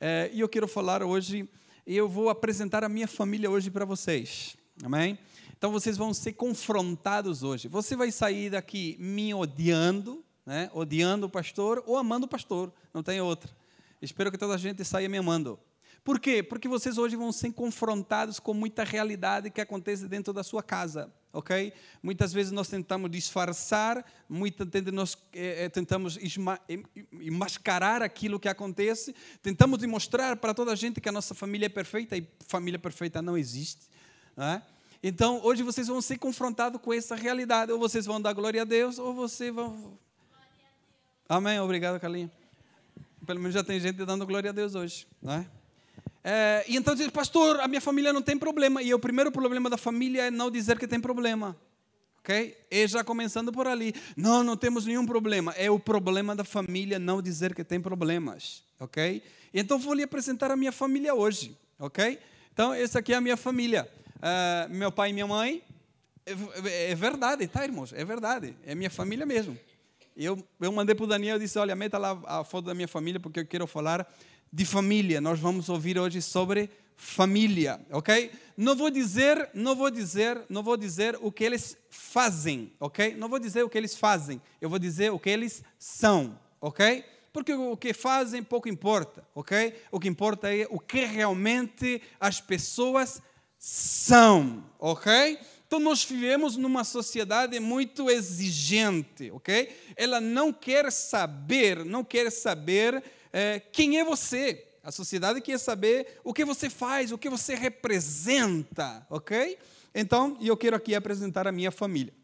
É, e eu quero falar hoje, eu vou apresentar a minha família hoje para vocês. Amém? Então vocês vão ser confrontados hoje. Você vai sair daqui me odiando, né? odiando o pastor ou amando o pastor, não tem outra. Espero que toda a gente saia me amando. Por quê? Porque vocês hoje vão ser confrontados com muita realidade que acontece dentro da sua casa, ok? Muitas vezes nós tentamos disfarçar, muitas nós é, tentamos mascarar aquilo que acontece, tentamos demonstrar para toda a gente que a nossa família é perfeita e família perfeita não existe, não é? Então, hoje vocês vão ser confrontados com essa realidade. Ou vocês vão dar glória a Deus, ou vocês vão. Amém. Obrigado, Carlinhos. Pelo menos já tem gente dando glória a Deus hoje, não é? É, e então diz, pastor, a minha família não tem problema. E o primeiro problema da família é não dizer que tem problema. Ok? E já começando por ali. Não, não temos nenhum problema. É o problema da família não dizer que tem problemas. Ok? Então vou lhe apresentar a minha família hoje. Ok? Então, essa aqui é a minha família. Uh, meu pai e minha mãe. É, é, verdade, tá, irmãos? É verdade. É minha família mesmo. Eu, eu mandei para o Daniel e disse: Olha, meta lá a foto da minha família, porque eu quero falar de família. Nós vamos ouvir hoje sobre família, ok? Não vou dizer, não vou dizer, não vou dizer o que eles fazem, ok? Não vou dizer o que eles fazem. Eu vou dizer o que eles são, ok? Porque o que fazem pouco importa, ok? O que importa é o que realmente as pessoas são, ok? Então nós vivemos numa sociedade muito exigente, ok? Ela não quer saber, não quer saber é, quem é você. A sociedade quer saber o que você faz, o que você representa, ok? Então, eu quero aqui apresentar a minha família.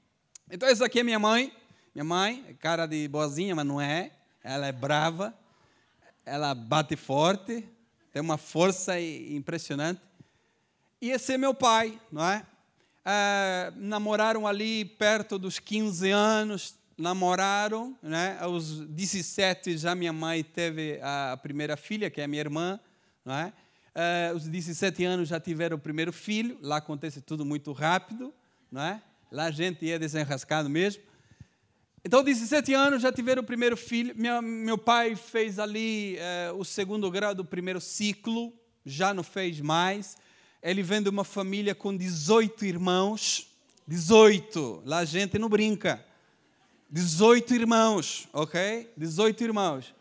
Então, essa aqui é minha mãe. Minha mãe, é cara de boazinha, mas não é. Ela é brava, ela bate forte, tem uma força impressionante. E esse é meu pai, não é? é namoraram ali perto dos 15 anos, namoraram, né? Aos 17 já minha mãe teve a primeira filha, que é a minha irmã, não é? Uh, aos 17 anos já tiveram o primeiro filho, lá acontece tudo muito rápido, não é? Lá a gente é desenrascado mesmo. Então, 17 anos já tiveram o primeiro filho. Minha, meu pai fez ali uh, o segundo grau do primeiro ciclo, já não fez mais. Ele vem de uma família com 18 irmãos. 18. Lá a gente não brinca. 18 irmãos, ok? 18 irmãos.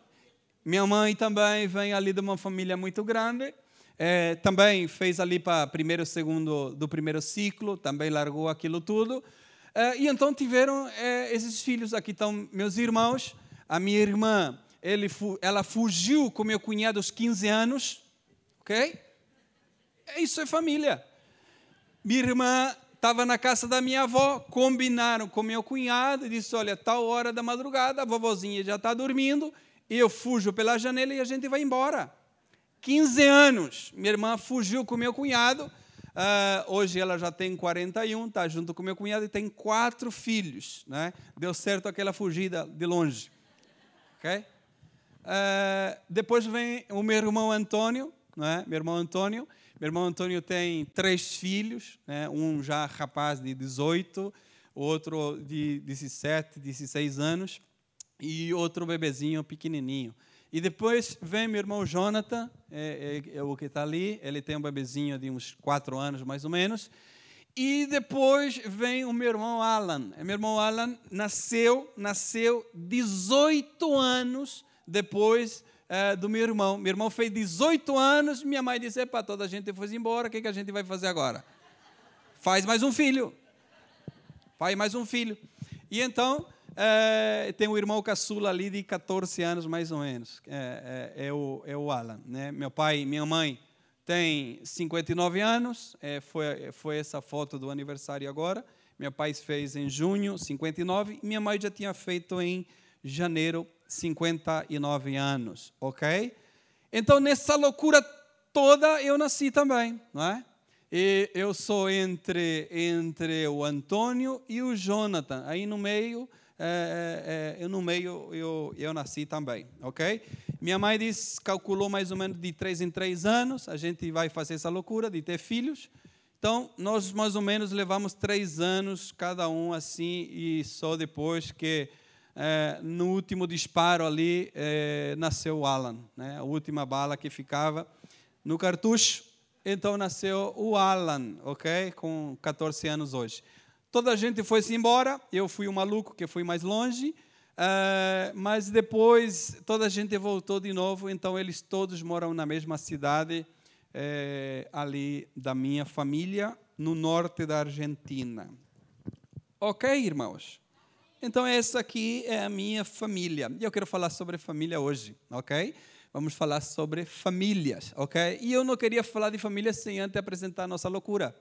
Minha mãe também vem ali de uma família muito grande. É, também fez ali para primeiro segundo do primeiro ciclo, também largou aquilo tudo. É, e então tiveram é, esses filhos. Aqui estão meus irmãos. A minha irmã, ele, ela fugiu com meu cunhado aos 15 anos, ok? Isso é família. Minha irmã estava na casa da minha avó, combinaram com meu cunhado e disse: Olha, tal hora da madrugada, a vovozinha já está dormindo, eu fujo pela janela e a gente vai embora. 15 anos, minha irmã fugiu com meu cunhado. Uh, hoje ela já tem 41, está junto com meu cunhado e tem quatro filhos. Né? Deu certo aquela fugida de longe. Okay? Uh, depois vem o meu irmão Antônio, né? meu irmão Antônio, meu irmão Antônio tem três filhos, né? um já rapaz de 18, outro de 17, 16 anos e outro bebezinho pequenininho. E depois vem meu irmão Jonathan, é, é, é o que está ali, ele tem um bebezinho de uns quatro anos mais ou menos. E depois vem o meu irmão Alan. Meu irmão Alan nasceu, nasceu 18 anos depois é, do meu irmão. Meu irmão fez 18 anos, minha mãe disse: Epa, toda a gente foi embora, o que, que a gente vai fazer agora? Faz mais um filho. Faz mais um filho. E então, é, tem um irmão caçula ali de 14 anos, mais ou menos. É, é, é, o, é o Alan. Né? Meu pai e minha mãe têm 59 anos. É, foi, foi essa foto do aniversário agora. Meu pai fez em junho, 59. E minha mãe já tinha feito em janeiro, 59 anos, ok? Então, nessa loucura toda, eu nasci também, não é? E eu sou entre, entre o Antônio e o Jonathan. Aí no meio, é, é, é, no meio eu, eu nasci também, ok? Minha mãe disse, calculou mais ou menos de três em três anos, a gente vai fazer essa loucura de ter filhos. Então, nós mais ou menos levamos três anos cada um assim, e só depois que é, no último disparo ali, é, nasceu o Alan, né? a última bala que ficava no cartucho. Então nasceu o Alan, ok? Com 14 anos hoje. Toda a gente foi-se embora, eu fui o maluco que fui mais longe, uh, mas depois toda a gente voltou de novo, então eles todos moram na mesma cidade, uh, ali da minha família, no norte da Argentina. Ok, irmãos? Então, essa aqui é a minha família. E eu quero falar sobre família hoje, ok? Vamos falar sobre famílias, ok? E eu não queria falar de família sem antes apresentar a nossa loucura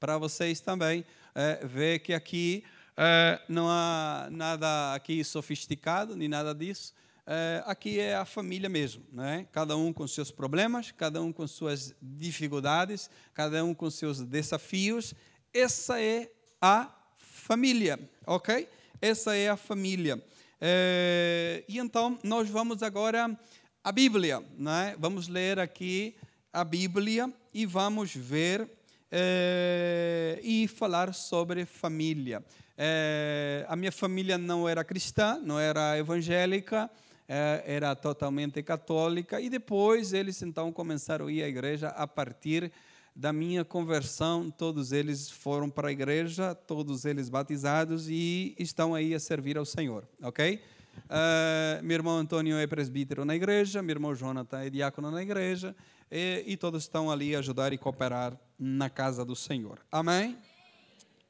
para vocês também é, ver que aqui é, não há nada aqui sofisticado nem nada disso. É, aqui é a família mesmo, né? Cada um com seus problemas, cada um com suas dificuldades, cada um com seus desafios. Essa é a família, ok? Essa é a família. É, e então nós vamos agora a Bíblia, né? Vamos ler aqui a Bíblia e vamos ver é, e falar sobre família. É, a minha família não era cristã, não era evangélica, é, era totalmente católica, e depois eles então começaram a ir à igreja a partir da minha conversão, todos eles foram para a igreja, todos eles batizados e estão aí a servir ao Senhor, ok? Uh, meu irmão Antônio é presbítero na igreja, meu irmão Jonathan é diácono na igreja, e, e todos estão ali a ajudar e cooperar na casa do Senhor. Amém?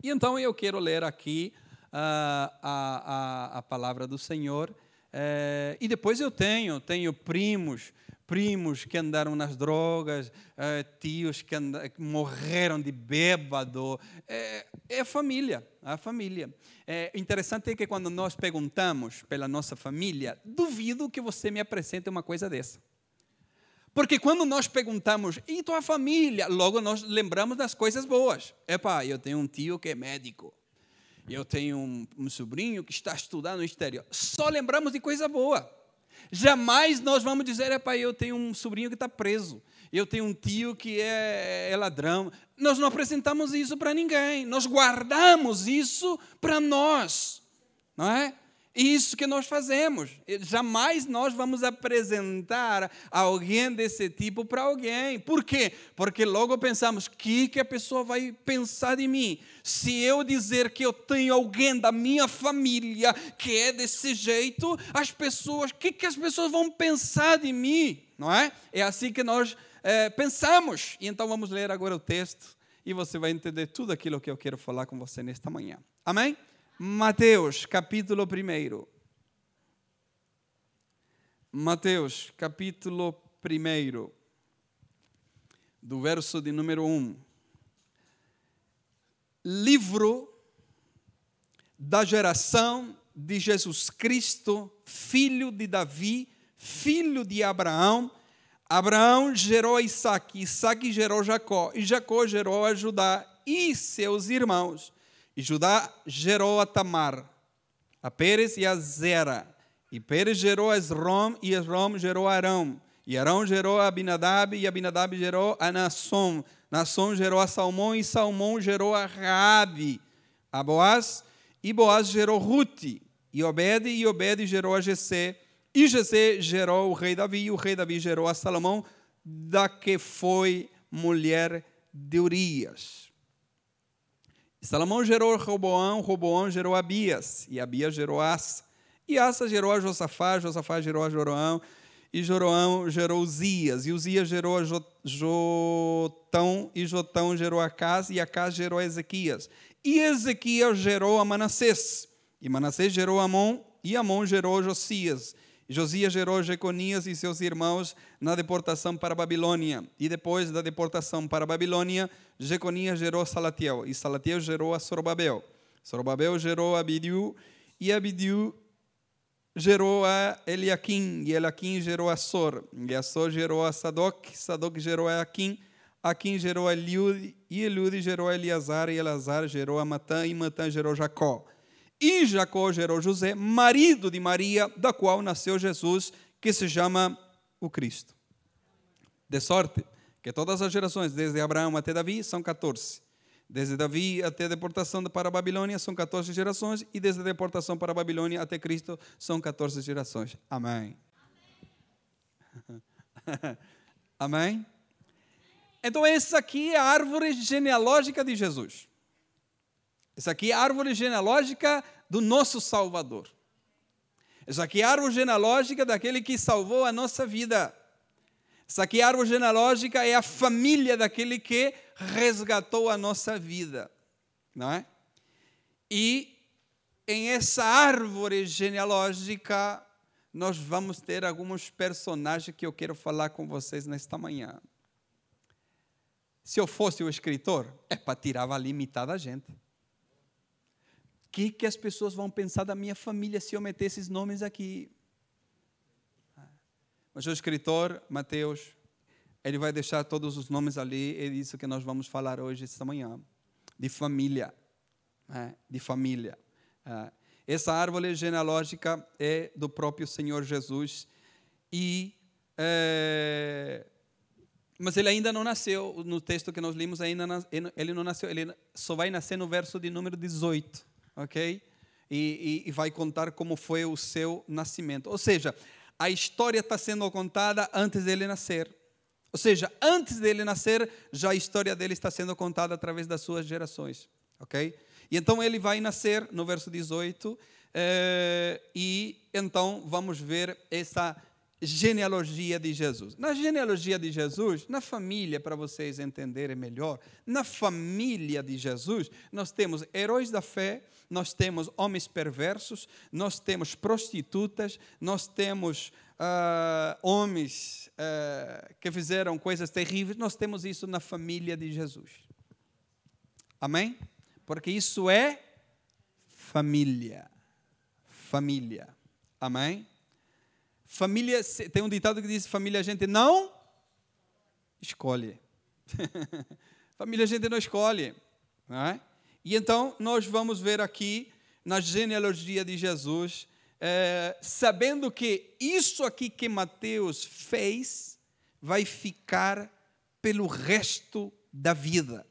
E então eu quero ler aqui uh, a, a, a palavra do Senhor. Uh, e depois eu tenho, tenho primos, primos que andaram nas drogas, uh, tios que, anda, que, morreram de bêbado. É, é família, a família. É interessante que quando nós perguntamos pela nossa família, duvido que você me apresente uma coisa dessa. Porque quando nós perguntamos, e tua família? Logo nós lembramos das coisas boas. Epa, eu tenho um tio que é médico. Eu tenho um, um sobrinho que está estudando no exterior. Só lembramos de coisa boa. Jamais nós vamos dizer, epa, eu tenho um sobrinho que está preso. Eu tenho um tio que é, é ladrão. Nós não apresentamos isso para ninguém. Nós guardamos isso para nós. Não é? Isso que nós fazemos. Jamais nós vamos apresentar alguém desse tipo para alguém. Por quê? Porque logo pensamos: o que, que a pessoa vai pensar de mim? Se eu dizer que eu tenho alguém da minha família que é desse jeito, as pessoas, o que, que as pessoas vão pensar de mim? Não é? É assim que nós é, pensamos. E então vamos ler agora o texto e você vai entender tudo aquilo que eu quero falar com você nesta manhã. Amém? Mateus, capítulo 1. Mateus, capítulo 1, do verso de número 1. Livro da geração de Jesus Cristo, filho de Davi, filho de Abraão. Abraão gerou Isaac, Isaac gerou Jacó, e Jacó gerou a Judá e seus irmãos. E Judá gerou a Tamar, a Pérez e a Zera. E Pérez gerou a Esrom, e Esrom gerou a Arão. E Arão gerou a Abinadab, e Abinadab gerou a Nasson. Nasson gerou a Salmão, e Salmão gerou a Raabe. A Boaz, e Boaz gerou Ruth. E Obed, e Obed gerou a Jessé. E Jessé gerou o rei Davi, e o rei Davi gerou a Salomão, da que foi mulher de Urias. Salomão gerou Roboão, Roboão gerou Abias, e Abias gerou Asa. E Asa gerou a Josafá, Josafá gerou a Joroão, e Joroão gerou Uzias, e Uzias gerou a Jotão, e Jotão gerou Acas, e Acas gerou a Ezequias. E Ezequias gerou a Manassés, e Manassés gerou Amon, e Amon gerou Josias. Josias gerou Jeconias e seus irmãos na deportação para a Babilônia. E depois da deportação para a Babilônia, Jeconias gerou Salatiel. E Salatiel gerou a Sorobabel. Sorobabel gerou Abidiu. E Abidiu gerou a Eliakim. E Eliakim gerou a Sor. E a Sor gerou a Sadoc. Sadoc gerou a Aquim. Aquim gerou a Eliude. E Eliude gerou a Eleazar. E Eleazar gerou a Matã. E Matã gerou Jacó. E Jacó gerou José, marido de Maria, da qual nasceu Jesus, que se chama o Cristo. De sorte que todas as gerações, desde Abraão até Davi, são 14. Desde Davi até a deportação para a Babilônia são 14 gerações, e desde a deportação para a Babilônia até Cristo são 14 gerações. Amém. Amém. Amém? Então, essa aqui é a árvore genealógica de Jesus. Essa aqui é árvore genealógica do nosso Salvador. Essa aqui é árvore genealógica daquele que salvou a nossa vida. Essa aqui é a árvore genealógica é a família daquele que resgatou a nossa vida, não é? E em essa árvore genealógica nós vamos ter alguns personagens que eu quero falar com vocês nesta manhã. Se eu fosse o escritor, é para tirar a limitada gente. Que, que as pessoas vão pensar da minha família se eu meter esses nomes aqui? Mas o escritor, Mateus, ele vai deixar todos os nomes ali, é isso que nós vamos falar hoje, esta manhã. De família. Né? De família. É. Essa árvore genealógica é do próprio Senhor Jesus. E é, mas ele ainda não nasceu, no texto que nós limos, ainda ele não nasceu, ele só vai nascer no verso de número 18, ok? E, e, e vai contar como foi o seu nascimento. Ou seja, a história está sendo contada antes dele nascer. Ou seja, antes dele nascer, já a história dele está sendo contada através das suas gerações, ok? E então ele vai nascer no verso 18, eh, e então vamos ver essa genealogia de Jesus. Na genealogia de Jesus, na família, para vocês entenderem melhor, na família de Jesus, nós temos heróis da fé, nós temos homens perversos, nós temos prostitutas, nós temos uh, homens uh, que fizeram coisas terríveis, nós temos isso na família de Jesus. Amém? Porque isso é família. Família. Amém? Família, tem um ditado que diz: família a gente não escolhe. família a gente não escolhe. Não é? E então nós vamos ver aqui na genealogia de Jesus, é, sabendo que isso aqui que Mateus fez vai ficar pelo resto da vida.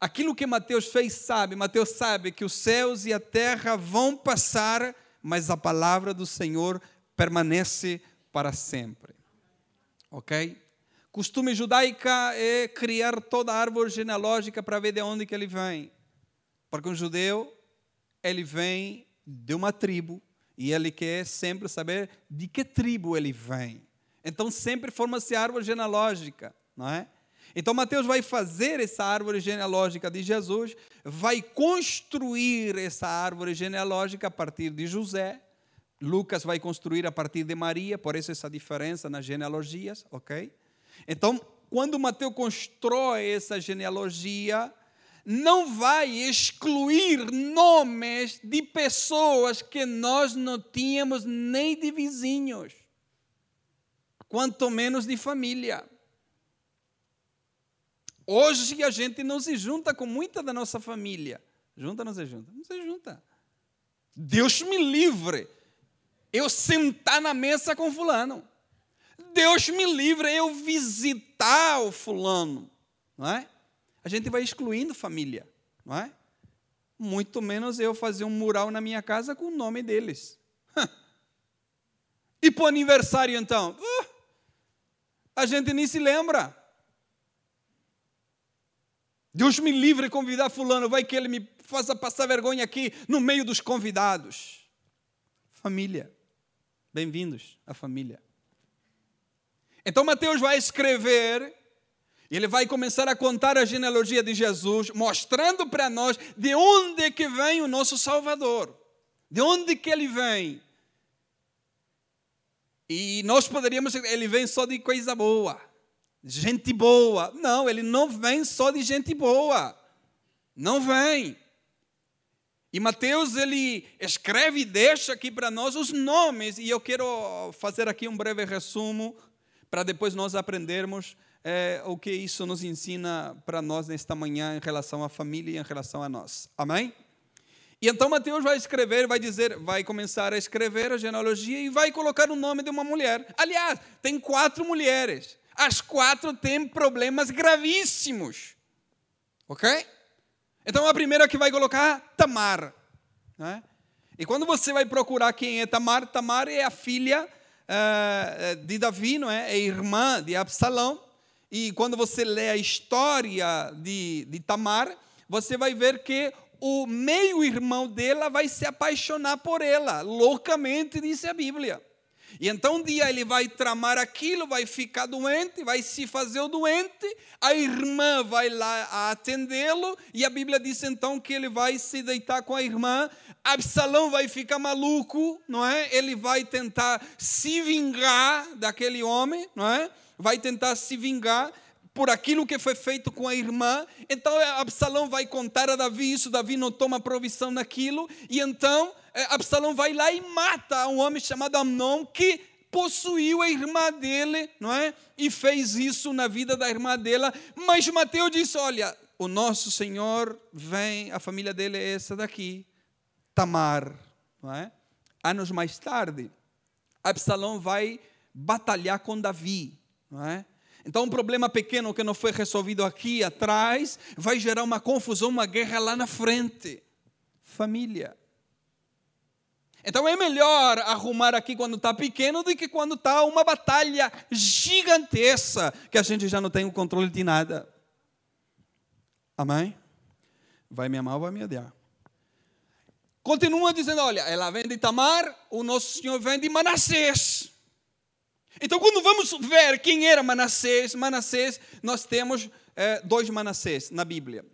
Aquilo que Mateus fez, sabe, Mateus sabe que os céus e a terra vão passar, mas a palavra do Senhor permanece para sempre. Ok? Costume judaica é criar toda a árvore genealógica para ver de onde que ele vem. Porque um judeu, ele vem de uma tribo e ele quer sempre saber de que tribo ele vem. Então sempre forma-se árvore genealógica, não é? Então Mateus vai fazer essa árvore genealógica de Jesus, vai construir essa árvore genealógica a partir de José, Lucas vai construir a partir de Maria, por isso essa diferença nas genealogias, ok? Então, quando Mateus constrói essa genealogia, não vai excluir nomes de pessoas que nós não tínhamos nem de vizinhos, quanto menos de família. Hoje a gente não se junta com muita da nossa família. Junta ou não se junta? Não se junta. Deus me livre eu sentar na mesa com fulano. Deus me livre eu visitar o fulano, não é? A gente vai excluindo família, não é? Muito menos eu fazer um mural na minha casa com o nome deles. e para o aniversário então? Uh, a gente nem se lembra. Deus me livre convidar fulano, vai que ele me faça passar vergonha aqui no meio dos convidados. Família. Bem-vindos à família. Então Mateus vai escrever, ele vai começar a contar a genealogia de Jesus, mostrando para nós de onde que vem o nosso Salvador. De onde que ele vem? E nós poderíamos, ele vem só de coisa boa, gente boa. Não, ele não vem só de gente boa. Não vem. E Mateus ele escreve e deixa aqui para nós os nomes, e eu quero fazer aqui um breve resumo para depois nós aprendermos é, o que isso nos ensina para nós nesta manhã em relação à família e em relação a nós. Amém? E então Mateus vai escrever, vai dizer, vai começar a escrever a genealogia e vai colocar o nome de uma mulher. Aliás, tem quatro mulheres. As quatro têm problemas gravíssimos. Ok? Então a primeira que vai colocar, Tamar. Né? E quando você vai procurar quem é Tamar, Tamar é a filha uh, de Davi, não é? é irmã de Absalão. E quando você lê a história de, de Tamar, você vai ver que o meio-irmão dela vai se apaixonar por ela, loucamente, diz a Bíblia. E então um dia ele vai tramar aquilo, vai ficar doente, vai se fazer o doente, a irmã vai lá atendê-lo, e a Bíblia diz então que ele vai se deitar com a irmã. Absalão vai ficar maluco, não é? Ele vai tentar se vingar daquele homem, não é? Vai tentar se vingar por aquilo que foi feito com a irmã. Então Absalão vai contar a Davi isso, Davi não toma provisão naquilo, e então é, Absalão vai lá e mata um homem chamado Amnon que possuiu a irmã dele, não é? E fez isso na vida da irmã dela. Mas Mateus disse: Olha, o nosso Senhor vem, a família dele é essa daqui, Tamar, não é? Anos mais tarde, Absalão vai batalhar com Davi, não é? Então, um problema pequeno que não foi resolvido aqui atrás vai gerar uma confusão, uma guerra lá na frente. Família. Então é melhor arrumar aqui quando está pequeno do que quando está uma batalha gigantesca, que a gente já não tem o controle de nada. Amém? Vai me amar ou vai me odiar? Continua dizendo: olha, ela vem de Tamar, o nosso Senhor vem de Manassés. Então, quando vamos ver quem era Manassés, Manassés, nós temos é, dois Manassés na Bíblia.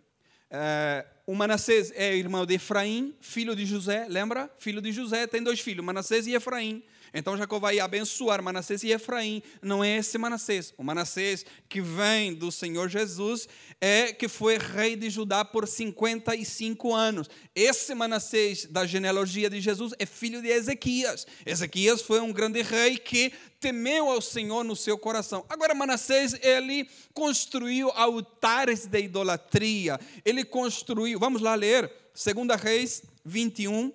É, o Manassés é irmão de Efraim, filho de José, lembra? Filho de José, tem dois filhos, Manassés e Efraim. Então Jacó vai abençoar Manassés e Efraim. Não é esse Manassés. O Manassés que vem do Senhor Jesus é que foi rei de Judá por 55 anos. Esse Manassés da genealogia de Jesus é filho de Ezequias. Ezequias foi um grande rei que temeu ao Senhor no seu coração. Agora Manassés, ele construiu altares de idolatria. Ele construiu, vamos lá ler, 2 Reis 21,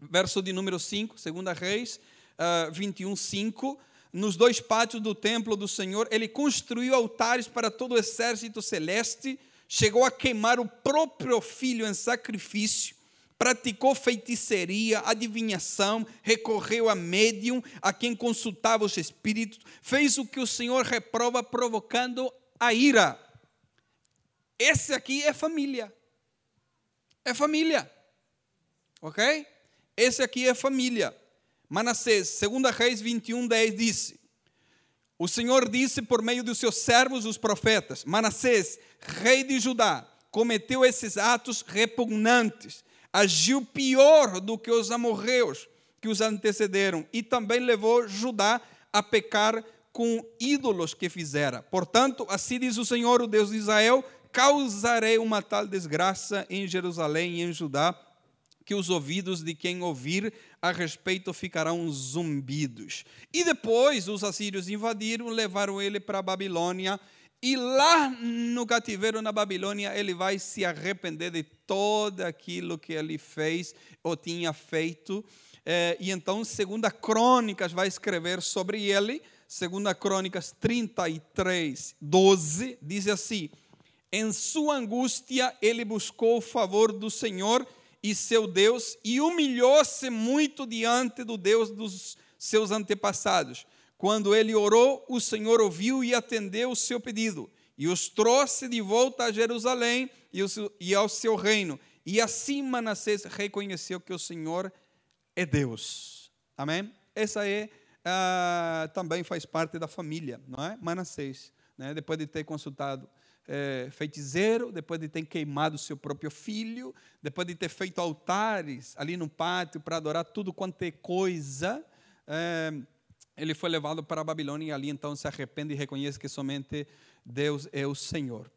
verso de número 5, 2 Reis uh, 21, 5, nos dois pátios do templo do Senhor, ele construiu altares para todo o exército celeste, chegou a queimar o próprio filho em sacrifício, praticou feitiçaria, adivinhação, recorreu a médium, a quem consultava os espíritos, fez o que o Senhor reprova, provocando a ira. Esse aqui é família. É família. Ok? Esse aqui é família. Manassés, 2 Reis 21, 10 disse: O Senhor disse por meio dos seus servos, os profetas: Manassés, rei de Judá, cometeu esses atos repugnantes, agiu pior do que os amorreus que os antecederam e também levou Judá a pecar com ídolos que fizera. Portanto, assim diz o Senhor, o Deus de Israel: causarei uma tal desgraça em Jerusalém e em Judá que os ouvidos de quem ouvir a respeito ficarão zumbidos. E depois os assírios invadiram, levaram ele para a Babilônia, e lá no cativeiro na Babilônia ele vai se arrepender de todo aquilo que ele fez ou tinha feito. É, e então, segunda Crônicas vai escrever sobre ele, segunda Crônicas 33, 12, diz assim: Em sua angústia ele buscou o favor do Senhor e seu Deus e humilhou-se muito diante do Deus dos seus antepassados. Quando ele orou, o Senhor ouviu e atendeu o seu pedido e os trouxe de volta a Jerusalém e ao seu reino. E assim Manassés reconheceu que o Senhor é Deus. Amém? Essa é ah, também faz parte da família, não é? Manassés, né? depois de ter consultado é, feiticeiro, depois de ter queimado seu próprio filho, depois de ter feito altares ali no pátio para adorar tudo quanto é coisa, é, ele foi levado para a Babilônia e ali então se arrepende e reconhece que somente Deus é o Senhor.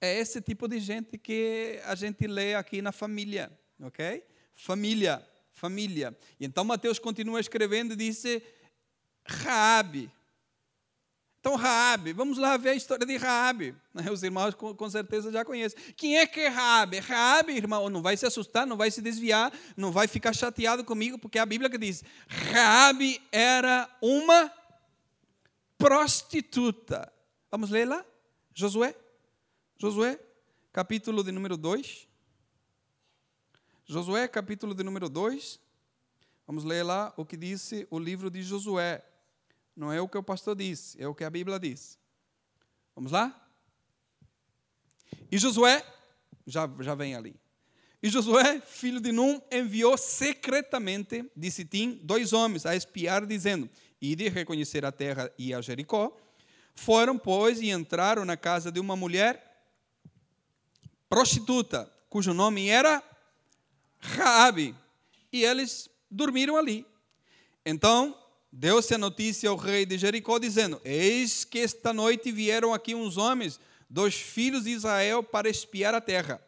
É esse tipo de gente que a gente lê aqui na família, ok? Família, família. E então Mateus continua escrevendo e disse: Raabe, então, Raabe, vamos lá ver a história de Raabe. Né? Os irmãos com, com, certeza já conhecem. Quem é que é Raabe? Raabe, irmão, não vai se assustar, não vai se desviar, não vai ficar chateado comigo, porque é a Bíblia que diz: Raabe era uma prostituta. Vamos ler lá? Josué? Josué, capítulo de número 2. Josué, capítulo de número 2. Vamos ler lá o que disse o livro de Josué. Não é o que o pastor disse, é o que a Bíblia diz. Vamos lá? E Josué, já, já vem ali. E Josué, filho de Num, enviou secretamente de Sitim dois homens a espiar, dizendo: Ide reconhecer a terra e a Jericó. Foram, pois, e entraram na casa de uma mulher prostituta, cujo nome era Raabe, e eles dormiram ali. Então, deu-se a notícia ao rei de Jericó, dizendo: Eis que esta noite vieram aqui uns homens, dos filhos de Israel, para espiar a terra.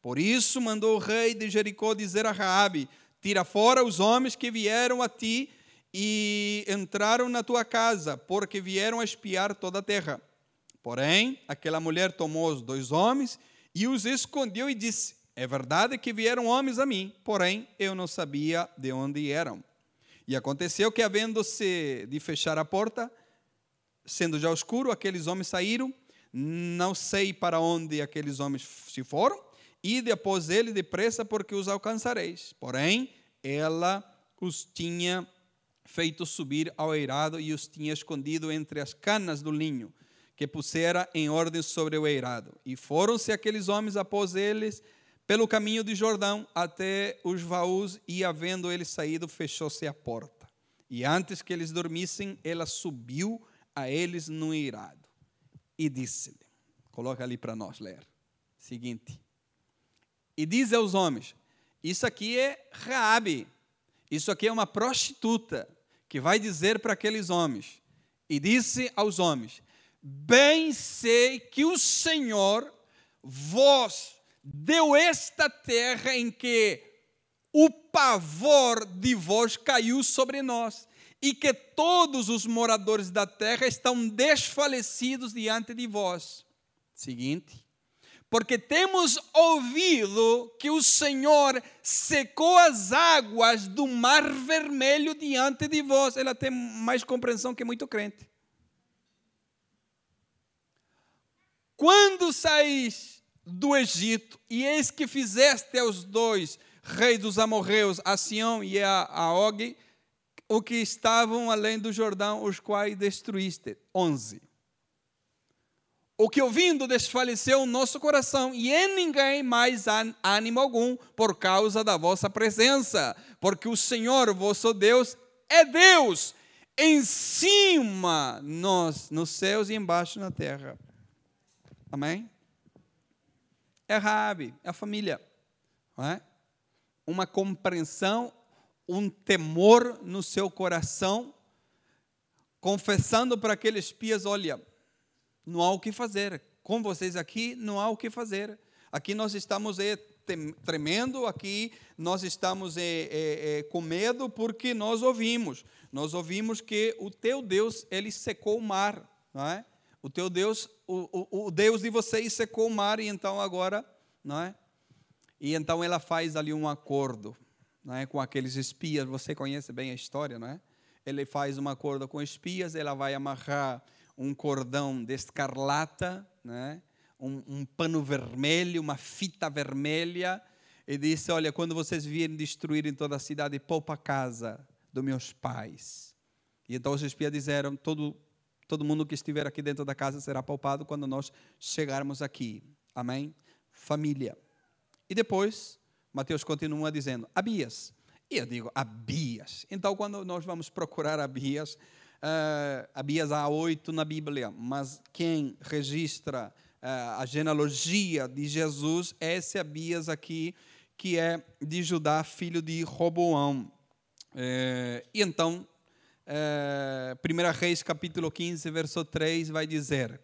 Por isso mandou o rei de Jericó dizer a Raabe: Tira fora os homens que vieram a ti e entraram na tua casa, porque vieram a espiar toda a terra. Porém, aquela mulher tomou os dois homens e os escondeu e disse: É verdade que vieram homens a mim, porém eu não sabia de onde eram. E aconteceu que, havendo-se de fechar a porta, sendo já escuro, aqueles homens saíram. Não sei para onde aqueles homens se foram, e depois ele depressa, porque os alcançareis. Porém, ela os tinha feito subir ao eirado e os tinha escondido entre as canas do linho que pusera em ordem sobre o eirado. E foram-se aqueles homens após eles pelo caminho de Jordão até os vaús, e havendo eles saído, fechou-se a porta. E antes que eles dormissem, ela subiu a eles no eirado e disse-lhe: Coloca ali para nós ler. Seguinte. E diz aos homens: Isso aqui é Raabe. Isso aqui é uma prostituta que vai dizer para aqueles homens. E disse aos homens: Bem sei que o Senhor vos deu esta terra em que o pavor de vós caiu sobre nós, e que todos os moradores da terra estão desfalecidos diante de vós. Seguinte, porque temos ouvido que o Senhor secou as águas do mar vermelho diante de vós. Ela tem mais compreensão que muito crente. Quando saís do Egito, e eis que fizeste aos dois reis dos amorreus, a Sião e a, a Og, o que estavam além do Jordão, os quais destruíste. 11. O que ouvindo desfaleceu o nosso coração, e em ninguém mais há ânimo algum, por causa da vossa presença, porque o Senhor, vosso Deus, é Deus, em cima nós, nos céus e embaixo na terra. Amém? É Raabe, é a família. É? Uma compreensão, um temor no seu coração, confessando para aqueles espias, olha, não há o que fazer. Com vocês aqui, não há o que fazer. Aqui nós estamos é, tremendo, aqui nós estamos é, com medo porque nós ouvimos. Nós ouvimos que o teu Deus, ele secou o mar, não é? O teu Deus, o, o, o Deus de vocês secou o mar e então agora, não é? E então ela faz ali um acordo, não é, com aqueles espias. Você conhece bem a história, não é? Ele faz um acordo com espias. Ela vai amarrar um cordão de escarlata, né? Um, um, pano vermelho, uma fita vermelha, e disse: Olha, quando vocês vierem destruírem toda a cidade, poupa a casa dos meus pais. E então os espias disseram: todo Todo mundo que estiver aqui dentro da casa será poupado quando nós chegarmos aqui. Amém? Família. E depois, Mateus continua dizendo: Abias. E eu digo, Abias. Então, quando nós vamos procurar Abias, uh, Abias há oito na Bíblia, mas quem registra uh, a genealogia de Jesus é esse Abias aqui, que é de Judá, filho de Roboão. Uh, e então, 1 eh, Reis capítulo 15, verso 3, vai dizer: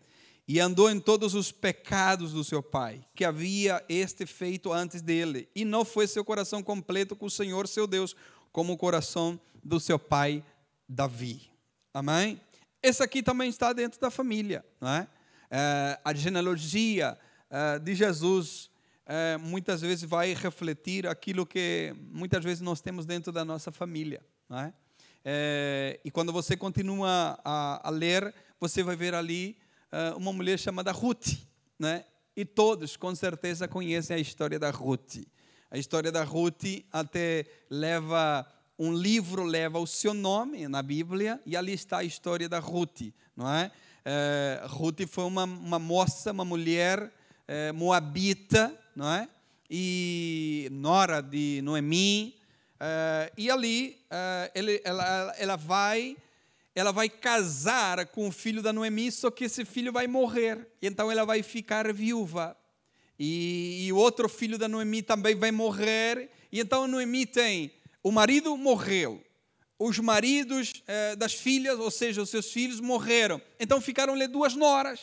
E andou em todos os pecados do seu pai, que havia este feito antes dele, e não foi seu coração completo com o Senhor seu Deus, como o coração do seu pai Davi. Amém? Esse aqui também está dentro da família, não é? é a genealogia é, de Jesus é, muitas vezes vai refletir aquilo que muitas vezes nós temos dentro da nossa família, não é? É, e quando você continua a, a, ler, você vai ver ali uh, uma mulher chamada Ruth, né? E todos, com certeza, conhecem a história da Ruth. A história da Ruth até leva um livro leva o seu nome na Bíblia e ali está a história da Ruth, não é? é Ruth foi uma, uma moça, uma mulher é, moabita, não é? E nora de Noemi. É, e ali é, ele, ela, ela vai ela vai casar com o filho da Noemi, só que esse filho vai morrer. Então ela vai ficar viúva. E, o outro filho da Noemi também vai morrer. E então Noemi tem o marido morreu. Os maridos eh, das filhas, ou seja, os seus filhos, morreram. Então ficaram-lhe duas noras.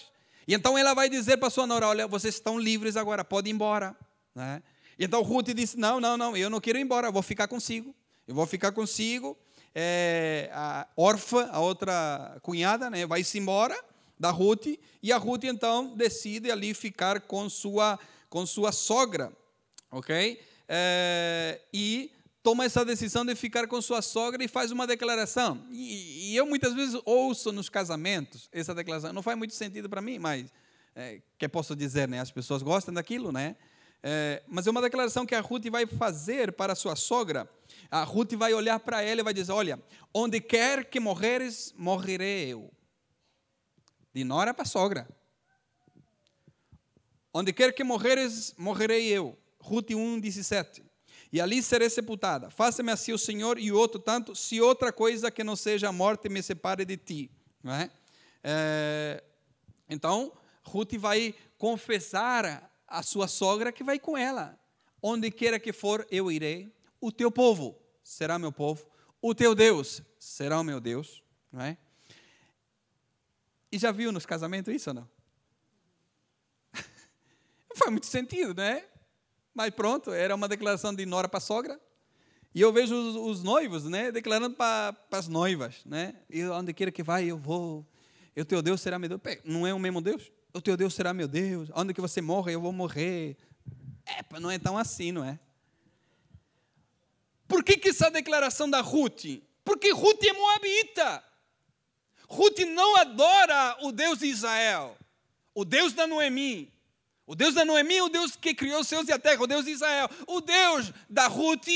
E então ela vai dizer para sua nora: Olha, vocês estão livres agora, pode ir embora. Né? Então Ruth disse: Não, não, não, eu não quero ir embora, eu vou ficar consigo. Eu vou ficar consigo. É, a Orfa, a outra cunhada, né, vai-se embora da Ruth. E a Ruth então decide ali ficar com sua, com sua sogra. Ok? É, e toma essa decisão de ficar com sua sogra e faz uma declaração. E, e eu muitas vezes ouço nos casamentos essa declaração. Não faz muito sentido para mim, mas é, que posso dizer, né? As pessoas gostam daquilo, né? É, mas é uma declaração que a Ruth vai fazer para sua sogra. A Ruth vai olhar para ela e vai dizer: Olha, onde quer que morreres, morrerei eu. De nora para sogra. Onde quer que morreres, morrerei eu. Ruth 1, 17 e ali serei sepultada. Faça-me assim o Senhor e outro tanto, se outra coisa que não seja a morte me separe de ti. É? É, então, Ruth vai confessar a sua sogra que vai com ela. Onde queira que for, eu irei. O teu povo será meu povo. O teu Deus será o meu Deus. Não é? E já viu nos casamentos isso ou não? Não faz muito sentido, né? Mas pronto, era uma declaração de nora para sogra. E eu vejo os, os noivos, né, declarando para as noivas, né? E onde queira que vai, eu vou. O teu Deus será meu Deus. Não é o mesmo Deus? O teu Deus será meu Deus. Onde que você morre, eu vou morrer. É, não é tão assim, não é? Por que, que essa declaração da Ruth? Porque Ruth é moabita. Ruth não adora o Deus de Israel, o Deus da Noemi. O Deus da Noemi é o Deus que criou os céus e a terra, o Deus de Israel. O Deus da Ruth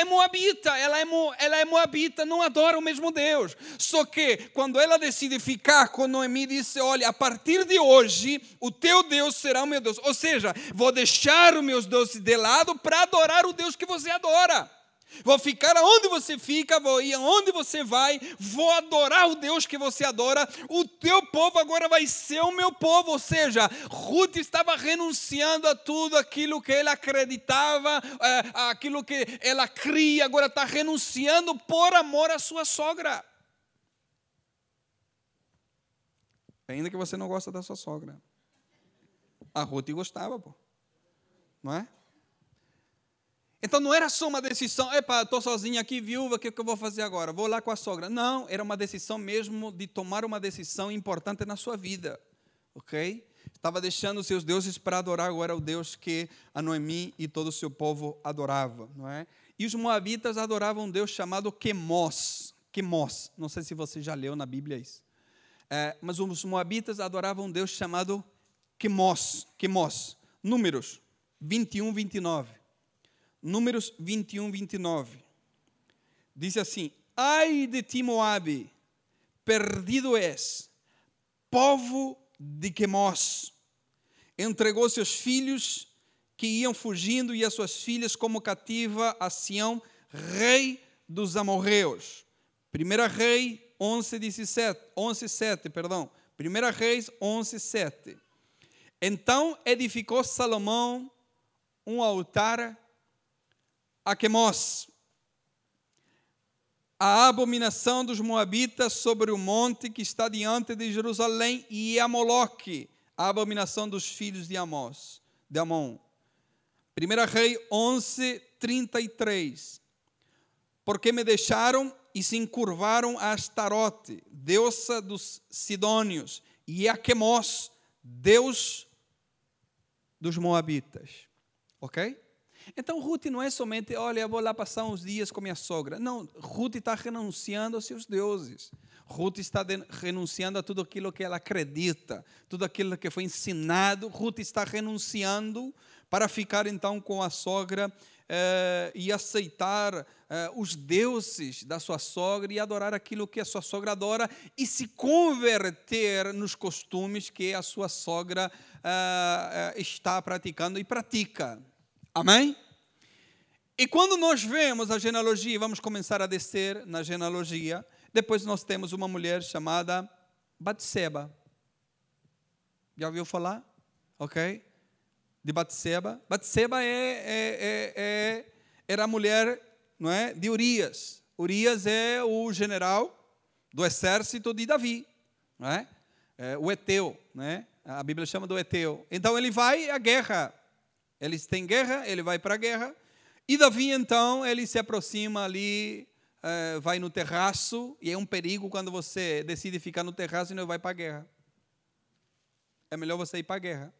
é moabita, ela é, mo, ela é moabita, não adora o mesmo Deus. Só que quando ela decide ficar com Noemi, disse: Olha, a partir de hoje, o teu Deus será o meu Deus. Ou seja, vou deixar os meus deuses de lado para adorar o Deus que você adora. Vou ficar aonde você fica, vou ir aonde você vai, vou adorar o Deus que você adora. O teu povo agora vai ser o meu povo. Ou seja, Ruth estava renunciando a tudo aquilo que ela acreditava, é, aquilo que ela cria, agora está renunciando por amor à sua sogra. Ainda que você não gosta da sua sogra. A Ruth gostava, pô. Não é? Então não era só uma decisão, epa, estou sozinha aqui, viúva, o que, que eu vou fazer agora? Vou lá com a sogra. Não, era uma decisão mesmo de tomar uma decisão importante na sua vida, ok? Estava deixando seus deuses para adorar agora o Deus que a Noemi e todo o seu povo adorava, não é? E os moabitas adoravam um Deus chamado Quemos, Quemos. Não sei se você já leu na Bíblia isso. É, mas os moabitas adoravam um Deus chamado Quemos, Quemos. Números 21, 29. Números 21, 29. Diz assim: Ai de ti, Moabe, perdido és, povo de Quemos. Entregou seus filhos que iam fugindo e as suas filhas como cativa a Sião, rei dos amorreus. Primeira Rei 11, 17, 11, 7, perdão. Primeira Reis 11, 7. Então edificou Salomão um altar a Quemos, a abominação dos Moabitas sobre o monte que está diante de Jerusalém, e a Moloque, a abominação dos filhos de Amós, de Amon. 1 Rei 11, 33. Porque me deixaram e se encurvaram a Astarote, deusa dos Sidônios, e a Quemos, deus dos Moabitas. Ok? Então Ruth não é somente, olha, eu vou lá passar uns dias com minha sogra. Não, Ruth está renunciando aos seus deuses. Ruth está renunciando a tudo aquilo que ela acredita, tudo aquilo que foi ensinado. Ruth está renunciando para ficar então com a sogra eh, e aceitar eh, os deuses da sua sogra e adorar aquilo que a sua sogra adora e se converter nos costumes que a sua sogra eh, está praticando e pratica. Amém? E quando nós vemos a genealogia, vamos começar a descer na genealogia, depois nós temos uma mulher chamada Batseba. Já ouviu falar? Ok? De Batseba. Batseba é, é, é, é, era a mulher não é, de Urias. Urias é o general do exército de Davi. Não é? é o Eteu. Né? A Bíblia chama do Eteu. Então ele vai à guerra. Eles têm guerra, ele vai para a guerra. E Davi, então, ele se aproxima ali, é, vai no terraço, e é um perigo quando você decide ficar no terraço e não vai para a guerra. É melhor você ir para a guerra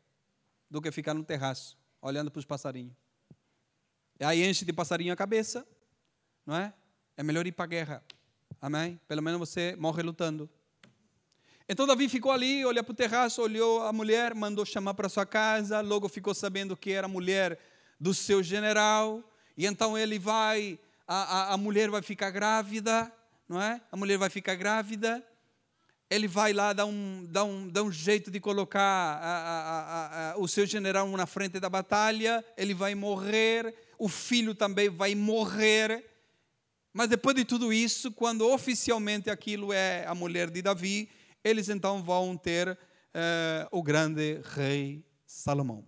do que ficar no terraço, olhando para os passarinhos. E aí enche de passarinho a cabeça, não é? É melhor ir para a guerra. Amém? Pelo menos você morre lutando. Então Davi ficou ali, olhou para o terraço, olhou a mulher, mandou chamar para sua casa, logo ficou sabendo que era a mulher do seu general, e então ele vai, a, a, a mulher vai ficar grávida, não é? A mulher vai ficar grávida, ele vai lá dar um, dar um, dar um jeito de colocar a, a, a, o seu general na frente da batalha, ele vai morrer, o filho também vai morrer. Mas depois de tudo isso, quando oficialmente aquilo é a mulher de Davi, eles então vão ter eh, o grande rei Salomão.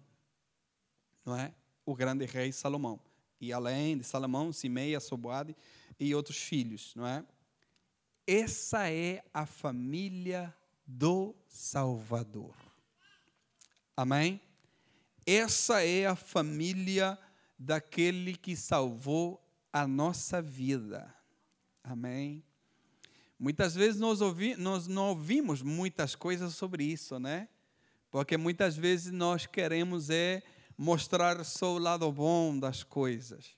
Não é? O grande rei Salomão e além de Salomão, Simeia, Soboade e outros filhos, não é? Essa é a família do Salvador. Amém? Essa é a família daquele que salvou a nossa vida. Amém? Muitas vezes nós, ouvi, nós não ouvimos muitas coisas sobre isso, né? Porque muitas vezes nós queremos é mostrar só o lado bom das coisas,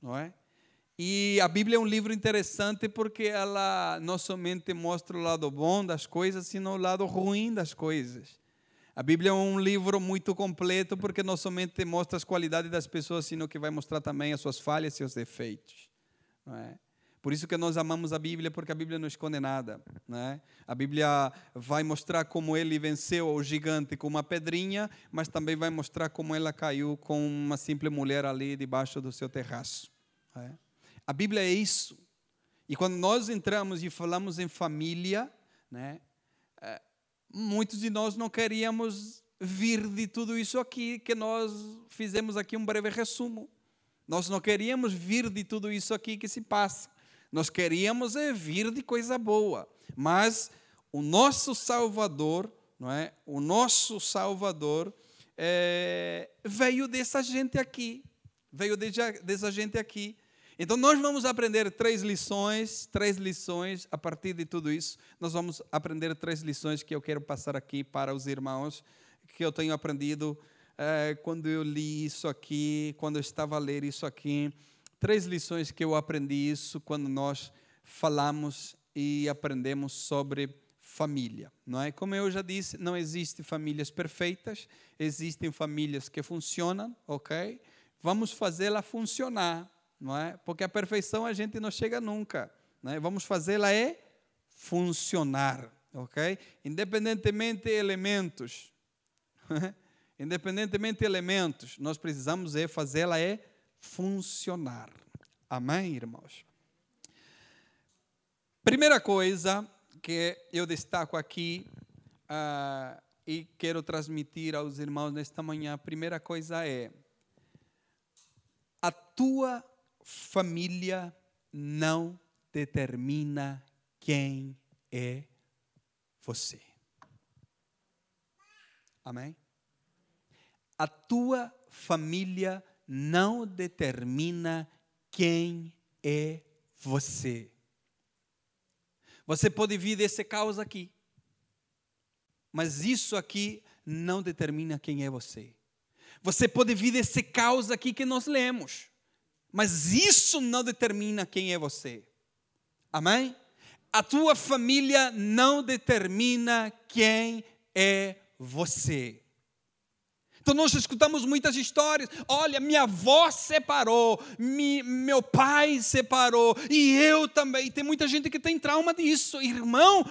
não é? E a Bíblia é um livro interessante porque ela não somente mostra o lado bom das coisas, sino o lado ruim das coisas. A Bíblia é um livro muito completo porque não somente mostra as qualidades das pessoas, sino que vai mostrar também as suas falhas e seus defeitos. Não é? Por isso que nós amamos a Bíblia, porque a Bíblia não esconde nada. Né? A Bíblia vai mostrar como ele venceu o gigante com uma pedrinha, mas também vai mostrar como ela caiu com uma simples mulher ali debaixo do seu terraço. Né? A Bíblia é isso. E quando nós entramos e falamos em família, né, é, muitos de nós não queríamos vir de tudo isso aqui, que nós fizemos aqui um breve resumo. Nós não queríamos vir de tudo isso aqui que se passa. Nós queríamos é vir de coisa boa, mas o nosso Salvador, não é? O nosso Salvador é, veio dessa gente aqui, veio dessa gente aqui. Então nós vamos aprender três lições, três lições a partir de tudo isso. Nós vamos aprender três lições que eu quero passar aqui para os irmãos que eu tenho aprendido é, quando eu li isso aqui, quando eu estava a ler isso aqui três lições que eu aprendi isso quando nós falamos e aprendemos sobre família, não é? Como eu já disse, não existem famílias perfeitas, existem famílias que funcionam, ok? Vamos fazê-la funcionar, não é? Porque a perfeição a gente não chega nunca, não é? Vamos fazê-la é funcionar, ok? Independentemente de elementos, independentemente de elementos, nós precisamos é fazê-la é funcionar. Amém, irmãos? Primeira coisa que eu destaco aqui uh, e quero transmitir aos irmãos nesta manhã, a primeira coisa é: a tua família não determina quem é você. Amém? A tua família não determina quem é você. Você pode vir desse caos aqui, mas isso aqui não determina quem é você. Você pode vir desse caos aqui que nós lemos, mas isso não determina quem é você. Amém? A tua família não determina quem é você. Então nós escutamos muitas histórias. Olha, minha avó separou, mi, meu pai separou, e eu também. Tem muita gente que tem trauma disso. Irmão,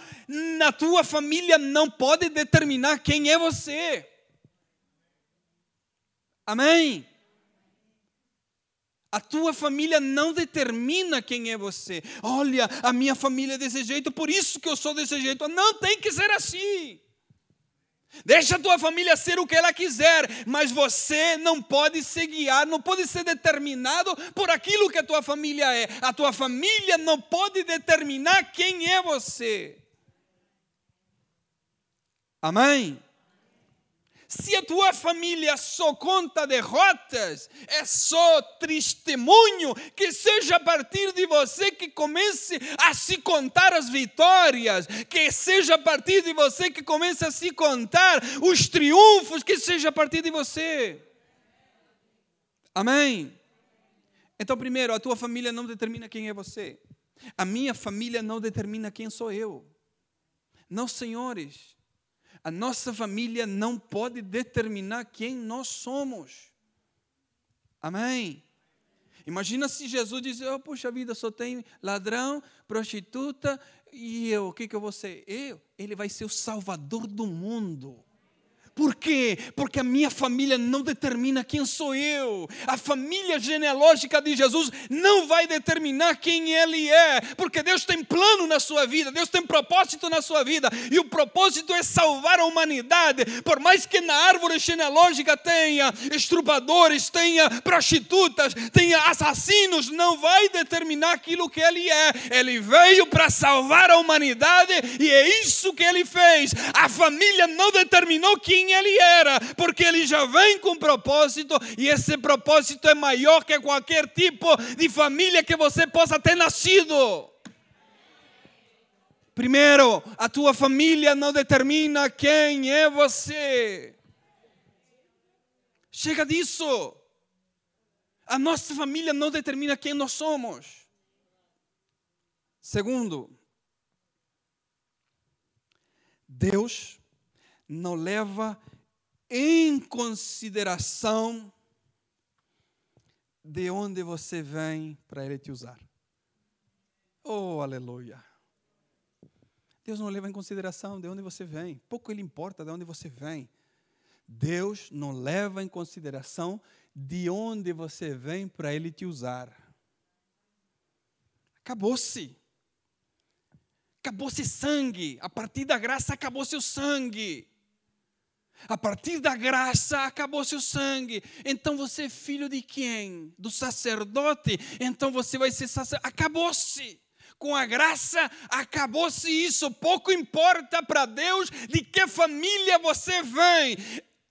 na tua família não pode determinar quem é você. Amém? A tua família não determina quem é você. Olha, a minha família é desse jeito, por isso que eu sou desse jeito. Não tem que ser assim. Deixa a tua família ser o que ela quiser, mas você não pode ser guiado, não pode ser determinado por aquilo que a tua família é. A tua família não pode determinar quem é você. Amém? Se a tua família só conta derrotas, é só testemunho, que seja a partir de você que comece a se contar as vitórias, que seja a partir de você que comece a se contar os triunfos, que seja a partir de você. Amém? Então, primeiro, a tua família não determina quem é você. A minha família não determina quem sou eu. Não, senhores. A nossa família não pode determinar quem nós somos. Amém? Imagina se Jesus diz: oh, Puxa vida, só tem ladrão, prostituta, e eu, o que, que eu vou ser? Eu? Ele vai ser o salvador do mundo. Por quê? Porque a minha família não determina quem sou eu. A família genealógica de Jesus não vai determinar quem ele é, porque Deus tem plano na sua vida, Deus tem propósito na sua vida, e o propósito é salvar a humanidade. Por mais que na árvore genealógica tenha estrupadores, tenha prostitutas, tenha assassinos, não vai determinar aquilo que ele é. Ele veio para salvar a humanidade e é isso que ele fez. A família não determinou quem quem ele era, porque ele já vem com propósito e esse propósito é maior que qualquer tipo de família que você possa ter nascido. Primeiro, a tua família não determina quem é você. Chega disso. A nossa família não determina quem nós somos. Segundo, Deus não leva em consideração de onde você vem para Ele te usar. Oh, aleluia. Deus não leva em consideração de onde você vem. Pouco Ele importa de onde você vem. Deus não leva em consideração de onde você vem para Ele te usar. Acabou-se. Acabou-se sangue. A partir da graça acabou-se o sangue. A partir da graça acabou seu sangue. Então você é filho de quem? Do sacerdote. Então você vai ser sacerdote. Acabou-se. Com a graça, acabou-se isso. Pouco importa para Deus de que família você vem.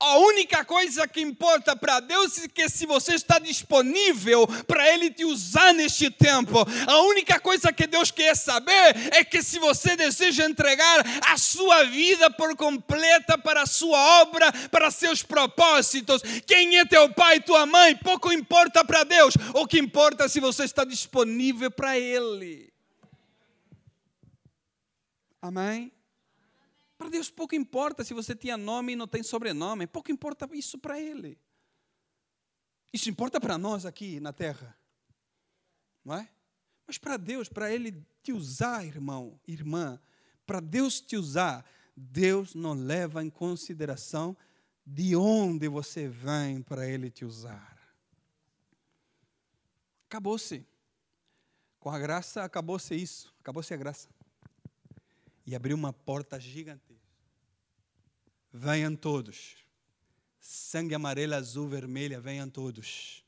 A única coisa que importa para Deus é que se você está disponível para Ele te usar neste tempo. A única coisa que Deus quer saber é que se você deseja entregar a sua vida por completa para a sua obra, para seus propósitos. Quem é teu pai, tua mãe, pouco importa para Deus. O que importa é se você está disponível para Ele. Amém? Para Deus pouco importa se você tinha nome e não tem sobrenome, pouco importa isso para Ele. Isso importa para nós aqui na terra, não é? Mas para Deus, para Ele te usar, irmão, irmã, para Deus te usar, Deus não leva em consideração de onde você vem para Ele te usar. Acabou-se. Com a graça, acabou-se isso. Acabou-se a graça. E abriu uma porta gigante venham todos. Sangue amarelo, azul, vermelha, venham todos.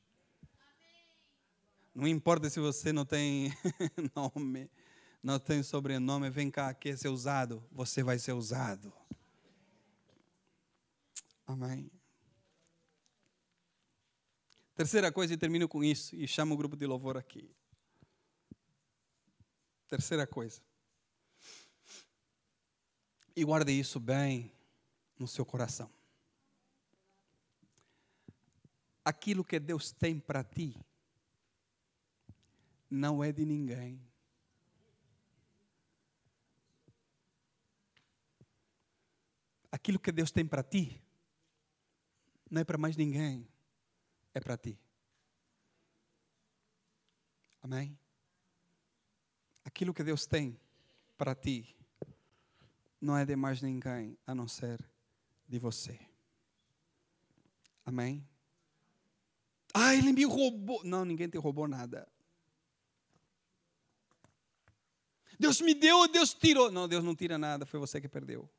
Não importa se você não tem nome, não tem sobrenome, vem cá, quer ser usado, você vai ser usado. Amém. Terceira coisa, e termino com isso, e chamo o grupo de louvor aqui. Terceira coisa. E guarde isso bem no seu coração. Aquilo que Deus tem para ti não é de ninguém. Aquilo que Deus tem para ti não é para mais ninguém, é para ti. Amém? Aquilo que Deus tem para ti não é de mais ninguém a não ser de você. Amém? Ah, ele me roubou. Não, ninguém te roubou nada. Deus me deu, Deus tirou. Não, Deus não tira nada, foi você que perdeu.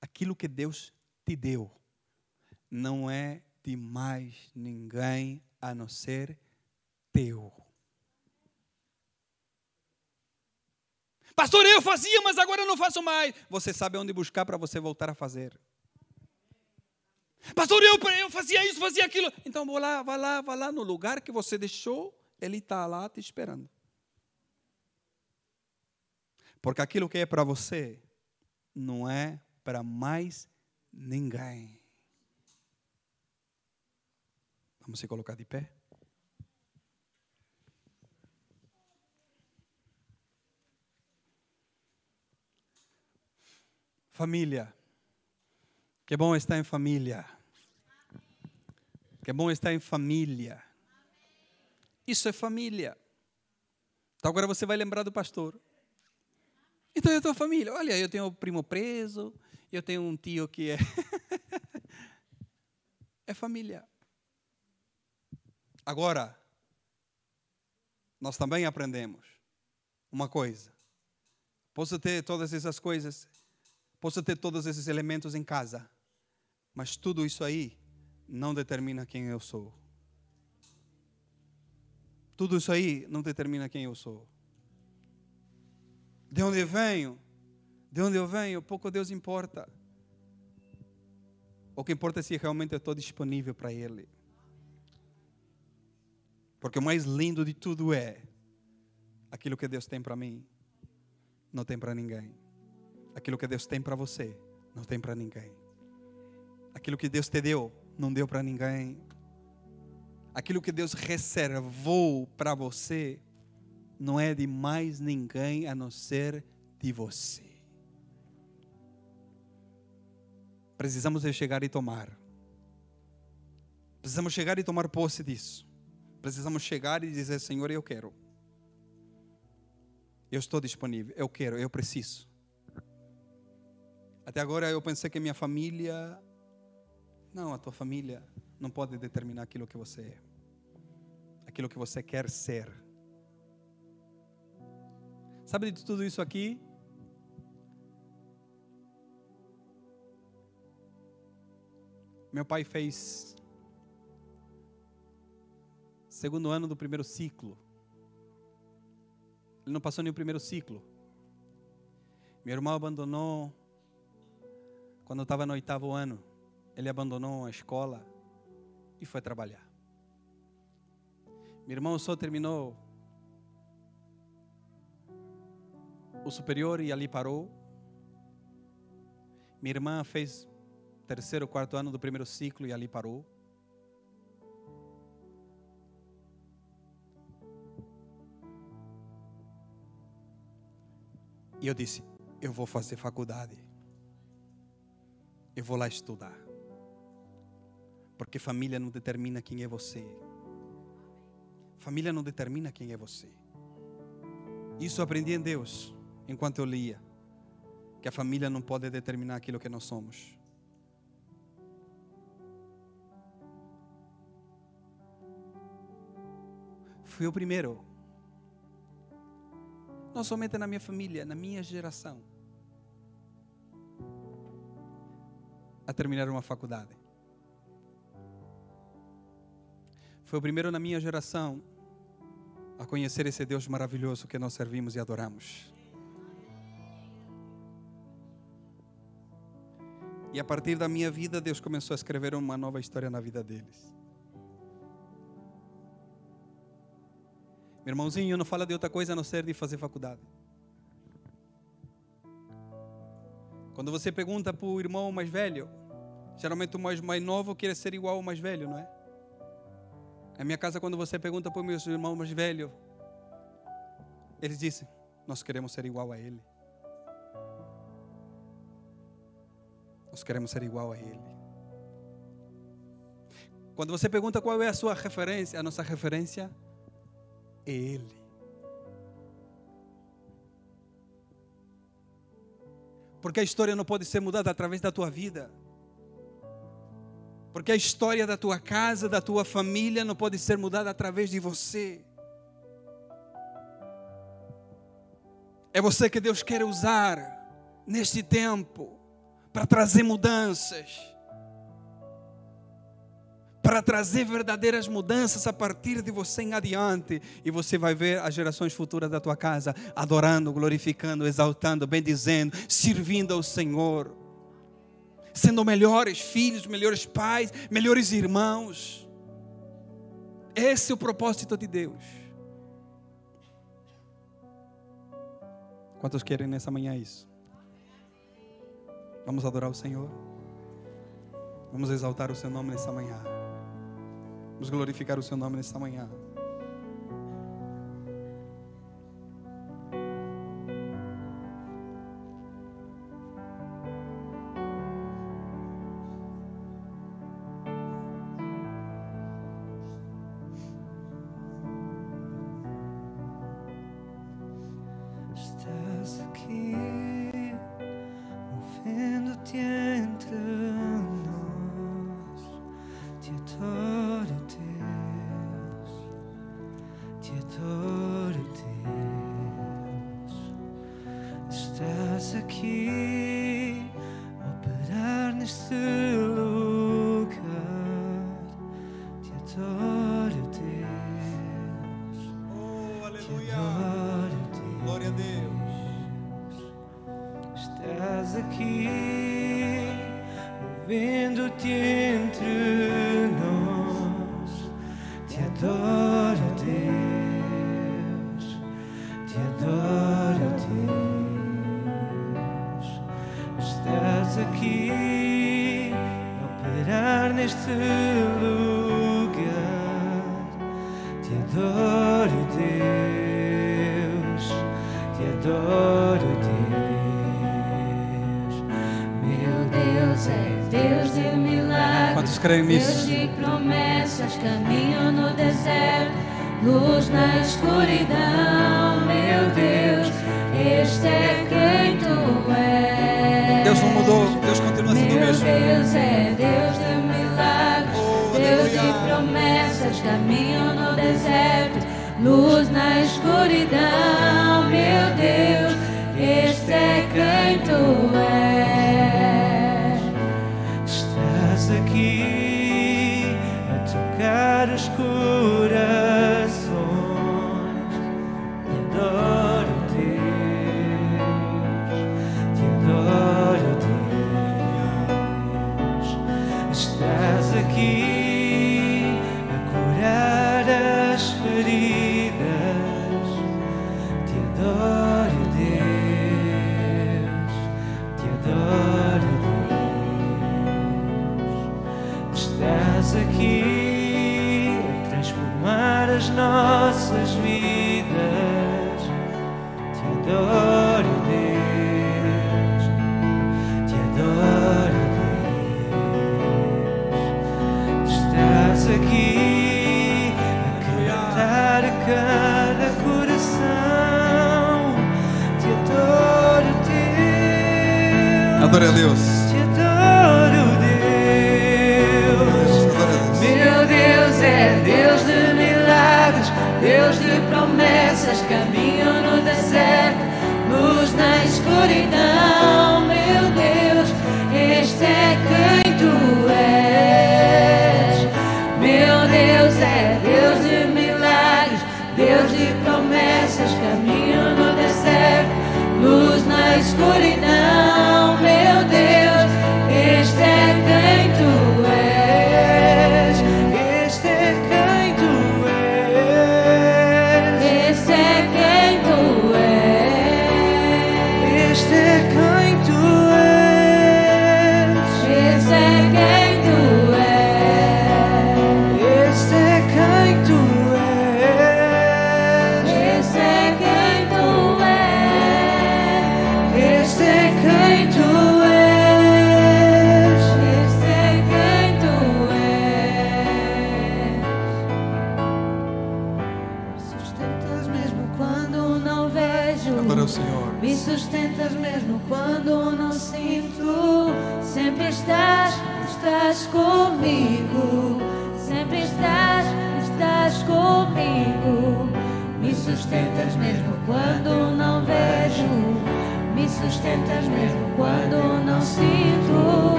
Aquilo que Deus te deu não é de mais ninguém a não ser teu. Pastor, eu fazia, mas agora eu não faço mais. Você sabe onde buscar para você voltar a fazer. Pastor, eu, eu fazia isso, fazia aquilo. Então vou lá, vá lá, vá lá no lugar que você deixou, ele está lá te esperando. Porque aquilo que é para você não é para mais ninguém. Vamos se colocar de pé? Família. Que bom estar em família. Que bom estar em família. Isso é família. Então agora você vai lembrar do pastor. Então eu tenho família. Olha, eu tenho um primo preso, eu tenho um tio que é. é família. Agora, nós também aprendemos uma coisa. Posso ter todas essas coisas Posso ter todos esses elementos em casa, mas tudo isso aí não determina quem eu sou. Tudo isso aí não determina quem eu sou. De onde eu venho, de onde eu venho, pouco Deus importa. O que importa é se realmente eu estou disponível para Ele. Porque o mais lindo de tudo é aquilo que Deus tem para mim, não tem para ninguém. Aquilo que Deus tem para você, não tem para ninguém. Aquilo que Deus te deu, não deu para ninguém. Aquilo que Deus reservou para você, não é de mais ninguém a não ser de você. Precisamos de chegar e tomar. Precisamos chegar e tomar posse disso. Precisamos chegar e dizer: Senhor, eu quero. Eu estou disponível. Eu quero, eu preciso. Até agora eu pensei que minha família. Não, a tua família não pode determinar aquilo que você é, aquilo que você quer ser. Sabe de tudo isso aqui? Meu pai fez segundo ano do primeiro ciclo. Ele não passou nem o primeiro ciclo. Meu irmão abandonou quando eu estava no oitavo ano, ele abandonou a escola e foi trabalhar. Meu irmão só terminou o superior e ali parou. Minha irmã fez terceiro, quarto ano do primeiro ciclo e ali parou. E eu disse: Eu vou fazer faculdade eu vou lá estudar. Porque família não determina quem é você. Família não determina quem é você. Isso eu aprendi em Deus enquanto eu lia. Que a família não pode determinar aquilo que nós somos. Fui o primeiro. Não somente na minha família, na minha geração a terminar uma faculdade. Foi o primeiro na minha geração a conhecer esse Deus maravilhoso que nós servimos e adoramos. E a partir da minha vida, Deus começou a escrever uma nova história na vida deles. Meu irmãozinho, não fala de outra coisa a não ser de fazer faculdade. Quando você pergunta para o irmão mais velho, geralmente o mais, mais novo quer ser igual ao mais velho, não é? Na minha casa, quando você pergunta para os meus irmãos mais velhos, eles dizem: Nós queremos ser igual a ele. Nós queremos ser igual a Ele. Quando você pergunta qual é a sua referência, a nossa referência é Ele. Porque a história não pode ser mudada através da tua vida. Porque a história da tua casa, da tua família, não pode ser mudada através de você. É você que Deus quer usar neste tempo para trazer mudanças para trazer verdadeiras mudanças a partir de você em adiante. E você vai ver as gerações futuras da tua casa adorando, glorificando, exaltando, bendizendo, servindo ao Senhor. Sendo melhores filhos, melhores pais, melhores irmãos. Esse é o propósito de Deus. Quantos querem nessa manhã isso? Vamos adorar o Senhor. Vamos exaltar o seu nome nessa manhã. Vamos glorificar o seu nome nesta manhã. Mudou, Deus continua sendo o mesmo. Deus é Deus de milagres, oh, Deus de promessas, caminho no deserto, luz na escuridão, meu Deus, este é quem tu és.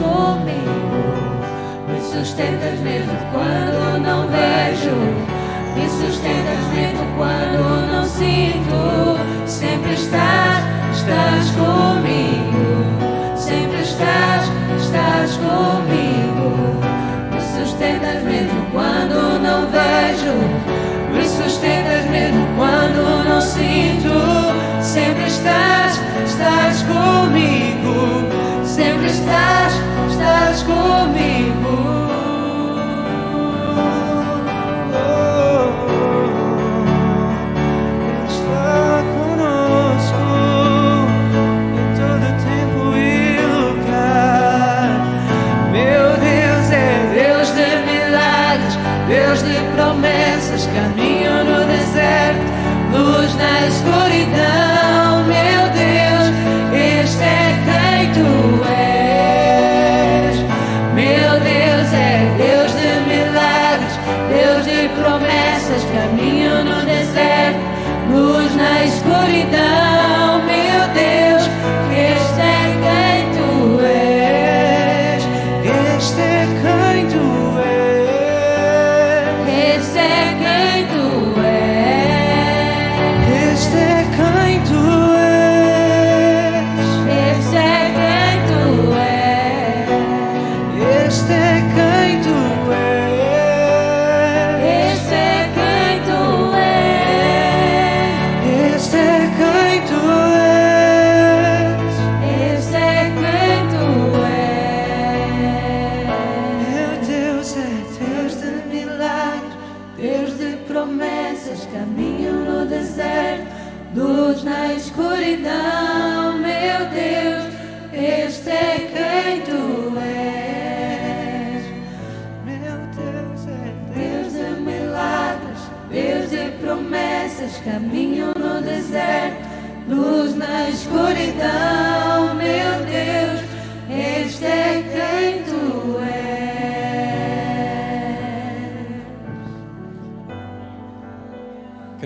Comigo. Me sustentas mesmo quando não vejo. Me sustentas mesmo quando não sinto. Sempre estás, estás comigo. Sempre estás, estás comigo. Me sustentas mesmo quando não vejo. Me sustentas mesmo quando não sinto.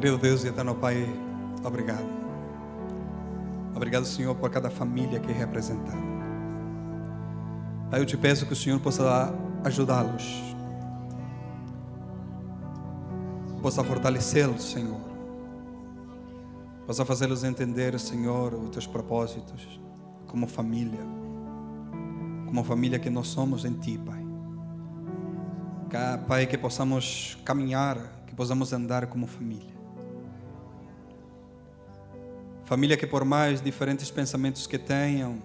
Querido Deus e eterno Pai, obrigado. Obrigado, Senhor, por cada família aqui representada. Pai, eu te peço que o Senhor possa ajudá-los, possa fortalecê-los, Senhor, possa fazê-los entender, Senhor, os teus propósitos como família, como família que nós somos em Ti, Pai. Pai, que possamos caminhar, que possamos andar como família. Família que, por mais diferentes pensamentos que tenham,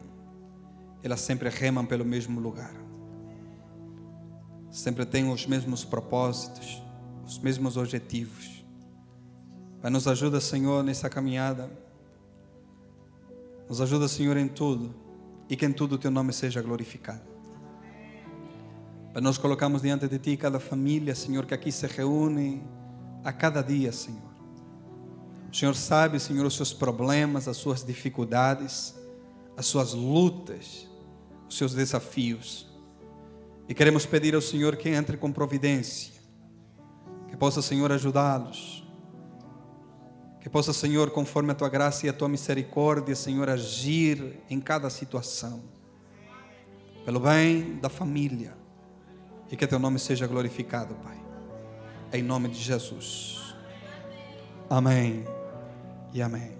elas sempre remam pelo mesmo lugar. Sempre têm os mesmos propósitos, os mesmos objetivos. Pai, nos ajuda, Senhor, nessa caminhada. Nos ajuda, Senhor, em tudo. E que em tudo o Teu nome seja glorificado. Pai, nós colocamos diante de Ti cada família, Senhor, que aqui se reúne a cada dia, Senhor. O Senhor sabe, Senhor, os seus problemas, as suas dificuldades, as suas lutas, os seus desafios. E queremos pedir ao Senhor que entre com providência, que possa, Senhor, ajudá-los. Que possa, Senhor, conforme a tua graça e a tua misericórdia, Senhor, agir em cada situação, pelo bem da família, e que teu nome seja glorificado, Pai, em nome de Jesus. Amém e amém.